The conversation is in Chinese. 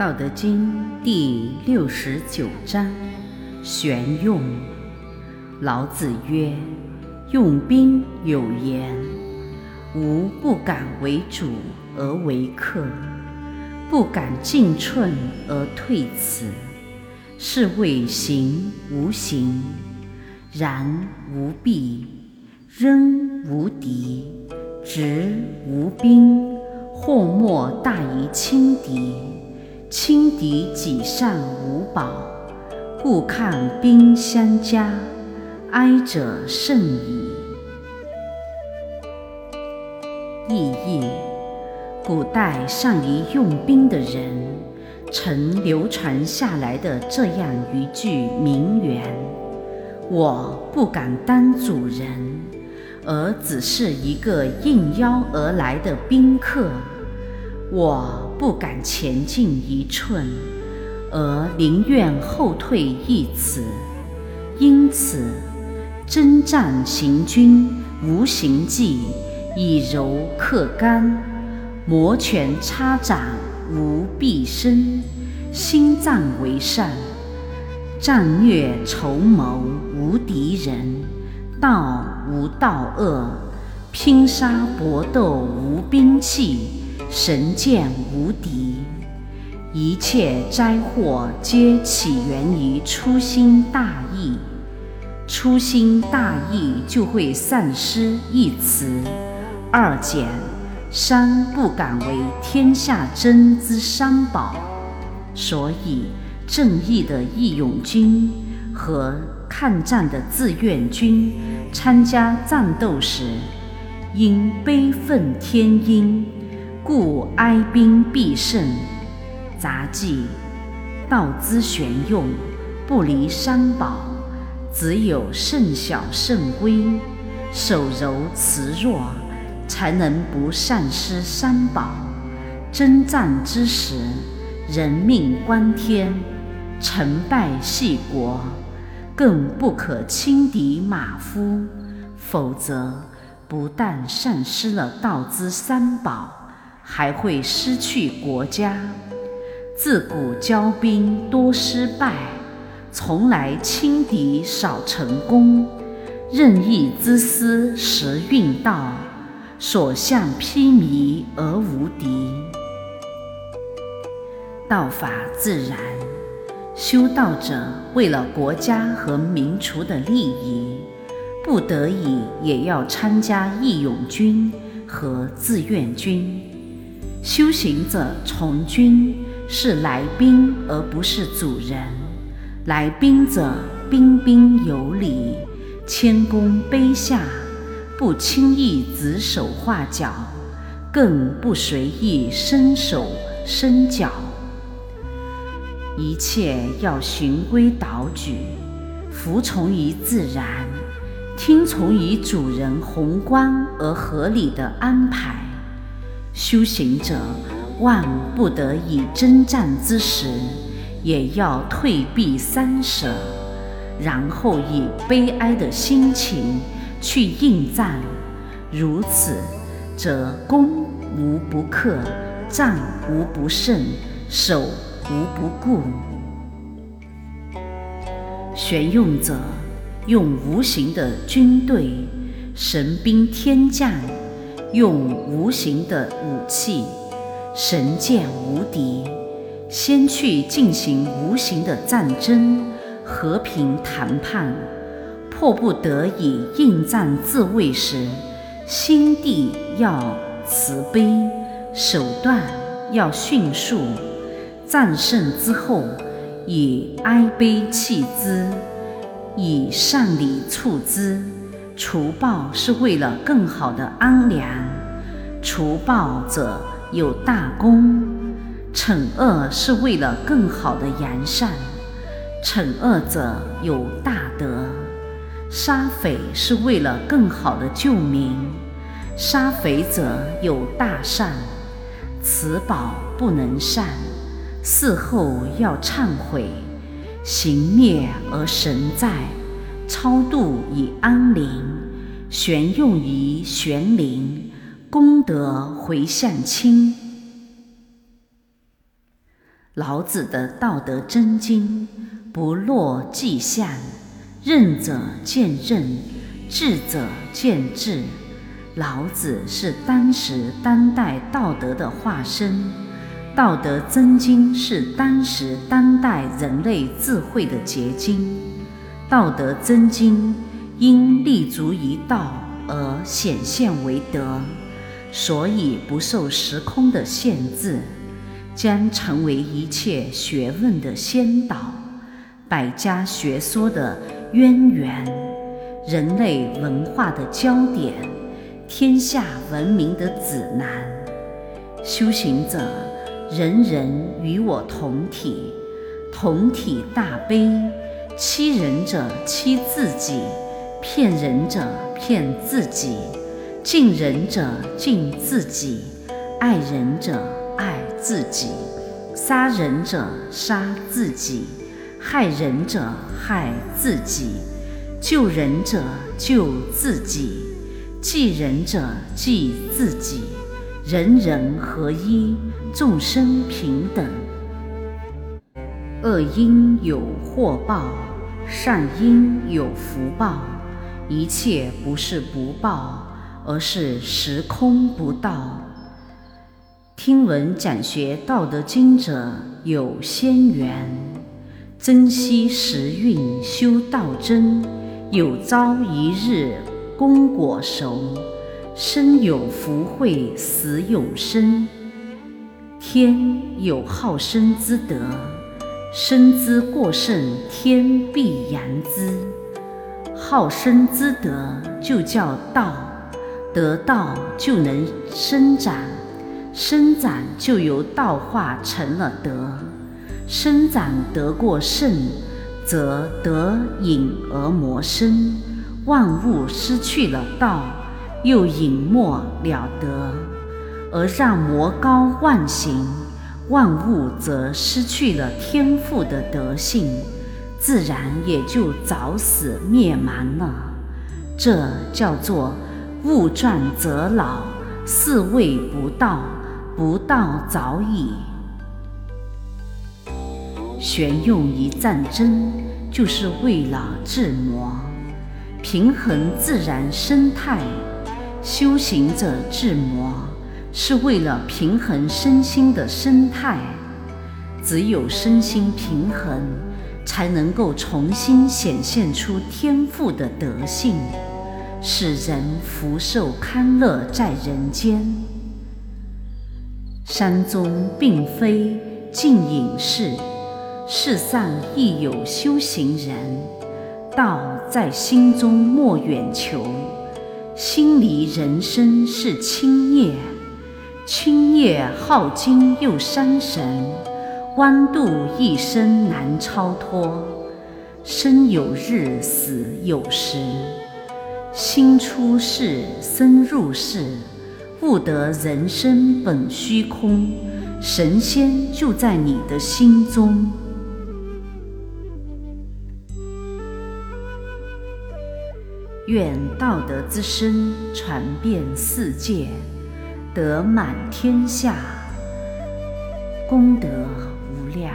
道德经第六十九章：玄用。老子曰：“用兵有言，吾不敢为主而为客，不敢进寸而退辞，是谓行无形。然无弊，仍无敌，执无兵，或莫大于轻敌。”轻敌己善无宝，故抗兵相加，哀者甚矣。意译：古代善于用兵的人，曾流传下来的这样一句名言：“我不敢当主人，而只是一个应邀而来的宾客。”我不敢前进一寸，而宁愿后退一尺。因此，征战行军无形计，以柔克刚；摩拳擦掌无必身，心脏为善；战略筹谋无敌人，道无道恶；拼杀搏斗无兵器。神剑无敌，一切灾祸皆起源于粗心大意。粗心大意就会丧失一词、二减、三不敢为天下争之三宝。所以，正义的义勇军和抗战的志愿军参加战斗时，应悲愤天鹰。故哀兵必胜。杂记：道之玄用，不离三宝。只有慎小慎微，守柔辞弱，才能不丧失三宝。征战之时，人命关天，成败系国，更不可轻敌马夫，否则不但丧失了道之三宝。还会失去国家。自古骄兵多失败，从来轻敌少成功。任意之师时运到，所向披靡而无敌。道法自然，修道者为了国家和民族的利益，不得已也要参加义勇军和志愿军。修行者从军是来宾，而不是主人。来宾者彬彬有礼，谦恭卑下，不轻易指手画脚，更不随意伸手伸脚。一切要循规蹈矩，服从于自然，听从于主人宏观而合理的安排。修行者万不得已征战之时，也要退避三舍，然后以悲哀的心情去应战。如此，则攻无不克，战无不胜，守无不顾。玄用者用无形的军队，神兵天将。用无形的武器，神剑无敌，先去进行无形的战争、和平谈判。迫不得已应战自卫时，心地要慈悲，手段要迅速。战胜之后，以哀悲弃之，以善礼处之。除暴是为了更好的安良，除暴者有大功；惩恶是为了更好的扬善，惩恶者有大德；杀匪是为了更好的救民，杀匪者有大善。此宝不能善，事后要忏悔，行灭而神在。超度以安宁，玄用于玄灵，功德回向亲。老子的《道德真经》，不落迹象，任者见任，智者见智。老子是当时当代道德的化身，《道德真经》是当时当代人类智慧的结晶。《道德真经》因立足于道而显现为德，所以不受时空的限制。将成为一切学问的先导，百家学说的渊源，人类文化的焦点，天下文明的指南。修行者，人人与我同体，同体大悲。欺人者欺自己，骗人者骗自己，敬人者敬自己，爱人者。爱自己，杀人者杀自己，害人者害自己，救人者救自己，济人者济自己，人人合一，众生平等。恶因有祸报，善因有福报，一切不是不报，而是时空不到。听闻讲学《道德经》者有仙缘，珍惜时运修道真，有朝一日功果熟，生有福慧死有生。天有好生之德，生之过甚，天必扬之。好生之德就叫道，得道就能生长。生长就由道化成了德，生长得过盛，则得隐而魔生。万物失去了道，又隐没了德，而让魔高万行，万物则失去了天赋的德性，自然也就早死灭亡了。这叫做物壮则老，是谓不道。不道早已。玄用于战争，就是为了治魔，平衡自然生态；修行者治魔，是为了平衡身心的生态。只有身心平衡，才能够重新显现出天赋的德性，使人福寿康乐在人间。山中并非静隐士，世上亦有修行人。道在心中莫远求，心离人生是清业，青叶耗精又伤神，弯度一生难超脱。生有日，死有时，心出世，身入世。悟得人生本虚空，神仙就在你的心中。愿道德之声传遍世界，德满天下，功德无量。